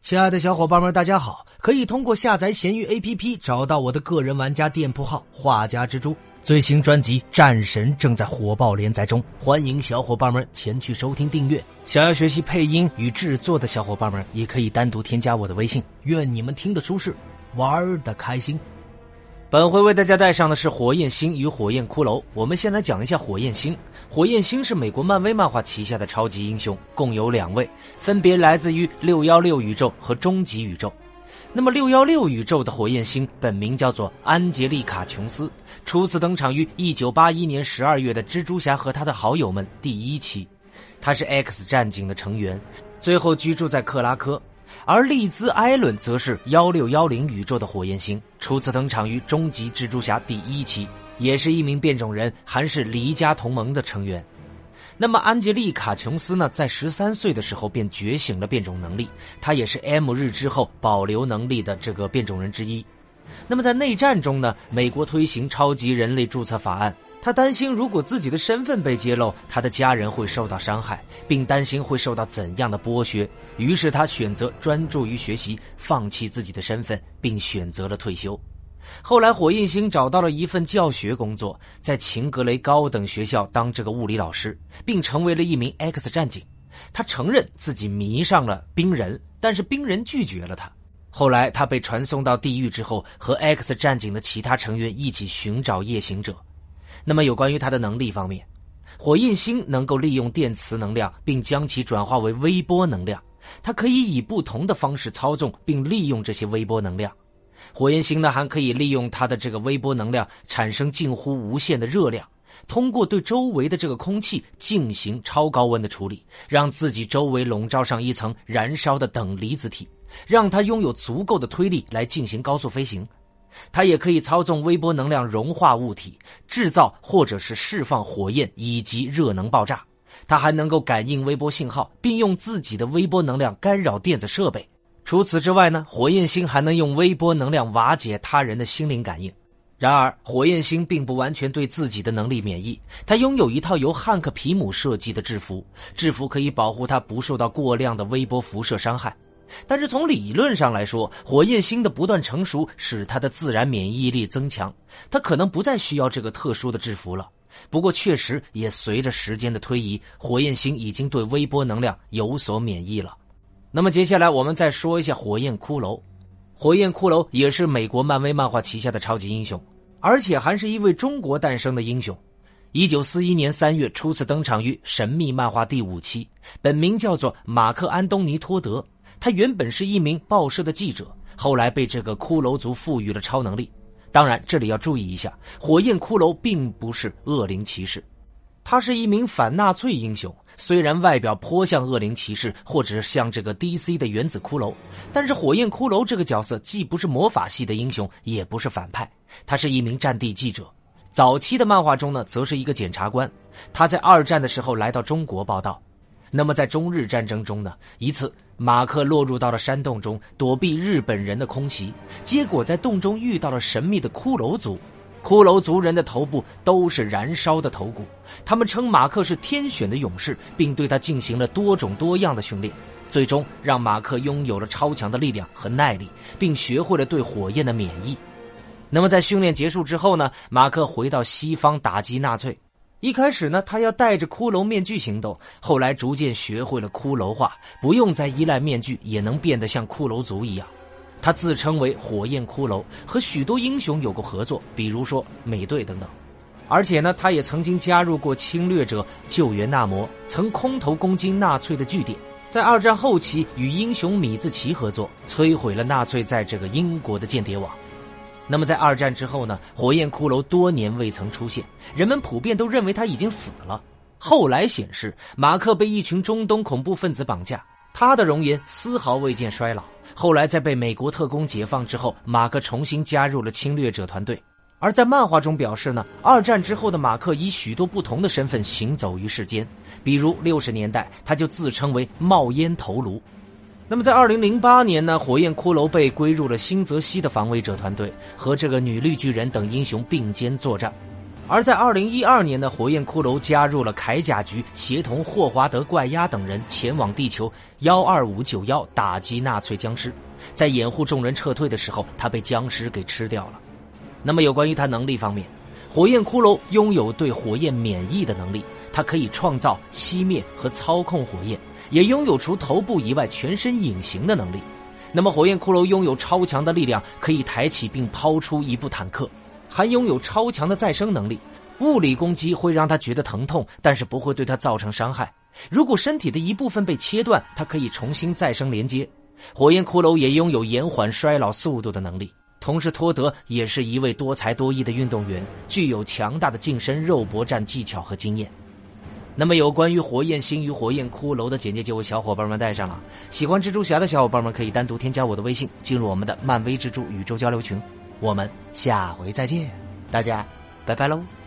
亲爱的小伙伴们，大家好！可以通过下载闲鱼 APP 找到我的个人玩家店铺号“画家蜘蛛”。最新专辑《战神》正在火爆连载中，欢迎小伙伴们前去收听订阅。想要学习配音与制作的小伙伴们，也可以单独添加我的微信。愿你们听得舒适，玩的开心。本回为大家带上的是火焰星与火焰骷髅。我们先来讲一下火焰星。火焰星是美国漫威漫画旗下的超级英雄，共有两位，分别来自于六幺六宇宙和终极宇宙。那么六幺六宇宙的火焰星本名叫做安杰丽卡·琼斯，初次登场于一九八一年十二月的《蜘蛛侠和他的好友们》第一期。他是 X 战警的成员，最后居住在克拉科。而利兹·艾伦则是幺六幺零宇宙的火焰星，初次登场于《终极蜘蛛侠》第一期，也是一名变种人，还是离家同盟的成员。那么，安吉丽卡·琼斯呢，在十三岁的时候便觉醒了变种能力，她也是 M 日之后保留能力的这个变种人之一。那么，在内战中呢，美国推行超级人类注册法案。他担心，如果自己的身份被揭露，他的家人会受到伤害，并担心会受到怎样的剥削。于是他选择专注于学习，放弃自己的身份，并选择了退休。后来，火焰星找到了一份教学工作，在秦格雷高等学校当这个物理老师，并成为了一名 X 战警。他承认自己迷上了冰人，但是冰人拒绝了他。后来，他被传送到地狱之后，和 X 战警的其他成员一起寻找夜行者。那么，有关于他的能力方面，火焰星能够利用电磁能量，并将其转化为微波能量。它可以以不同的方式操纵并利用这些微波能量。火焰星呢，还可以利用它的这个微波能量产生近乎无限的热量，通过对周围的这个空气进行超高温的处理，让自己周围笼罩上一层燃烧的等离子体，让它拥有足够的推力来进行高速飞行。它也可以操纵微波能量融化物体，制造或者是释放火焰以及热能爆炸。它还能够感应微波信号，并用自己的微波能量干扰电子设备。除此之外呢，火焰星还能用微波能量瓦解他人的心灵感应。然而，火焰星并不完全对自己的能力免疫。它拥有一套由汉克皮姆设计的制服，制服可以保护它不受到过量的微波辐射伤害。但是从理论上来说，火焰星的不断成熟使它的自然免疫力增强，它可能不再需要这个特殊的制服了。不过，确实也随着时间的推移，火焰星已经对微波能量有所免疫了。那么接下来我们再说一下火焰骷髅。火焰骷髅也是美国漫威漫画旗下的超级英雄，而且还是一位中国诞生的英雄。一九四一年三月初次登场于《神秘漫画》第五期，本名叫做马克·安东尼·托德。他原本是一名报社的记者，后来被这个骷髅族赋予了超能力。当然，这里要注意一下，火焰骷髅并不是恶灵骑士，他是一名反纳粹英雄。虽然外表颇像恶灵骑士，或者像这个 DC 的原子骷髅，但是火焰骷髅这个角色既不是魔法系的英雄，也不是反派，他是一名战地记者。早期的漫画中呢，则是一个检察官。他在二战的时候来到中国报道。那么在中日战争中呢，一次马克落入到了山洞中躲避日本人的空袭，结果在洞中遇到了神秘的骷髅族。骷髅族人的头部都是燃烧的头骨，他们称马克是天选的勇士，并对他进行了多种多样的训练，最终让马克拥有了超强的力量和耐力，并学会了对火焰的免疫。那么在训练结束之后呢，马克回到西方打击纳粹。一开始呢，他要戴着骷髅面具行动，后来逐渐学会了骷髅化，不用再依赖面具，也能变得像骷髅族一样。他自称为火焰骷髅，和许多英雄有过合作，比如说美队等等。而且呢，他也曾经加入过侵略者救援纳摩，曾空投攻击纳粹的据点。在二战后期，与英雄米字旗合作，摧毁了纳粹在这个英国的间谍网。那么，在二战之后呢？火焰骷髅多年未曾出现，人们普遍都认为他已经死了。后来显示，马克被一群中东恐怖分子绑架，他的容颜丝毫未见衰老。后来在被美国特工解放之后，马克重新加入了侵略者团队。而在漫画中表示呢，二战之后的马克以许多不同的身份行走于世间，比如六十年代，他就自称为冒烟头颅。那么，在二零零八年呢，火焰骷髅被归入了新泽西的防卫者团队，和这个女绿巨人等英雄并肩作战。而在二零一二年的火焰骷髅加入了铠甲局，协同霍华德怪鸭等人前往地球幺二五九幺打击纳粹僵尸。在掩护众人撤退的时候，他被僵尸给吃掉了。那么有关于他能力方面，火焰骷髅拥有对火焰免疫的能力，它可以创造、熄灭和操控火焰，也拥有除头部以外全身隐形的能力。那么火焰骷髅拥有超强的力量，可以抬起并抛出一部坦克。还拥有超强的再生能力，物理攻击会让他觉得疼痛，但是不会对他造成伤害。如果身体的一部分被切断，他可以重新再生连接。火焰骷髅也拥有延缓衰老速度的能力。同时，托德也是一位多才多艺的运动员，具有强大的近身肉搏战技巧和经验。那么，有关于火焰星与火焰骷髅的简介就为小伙伴们带上了。喜欢蜘蛛侠的小伙伴们可以单独添加我的微信，进入我们的漫威蜘蛛宇宙交流群。我们下回再见，大家拜拜喽。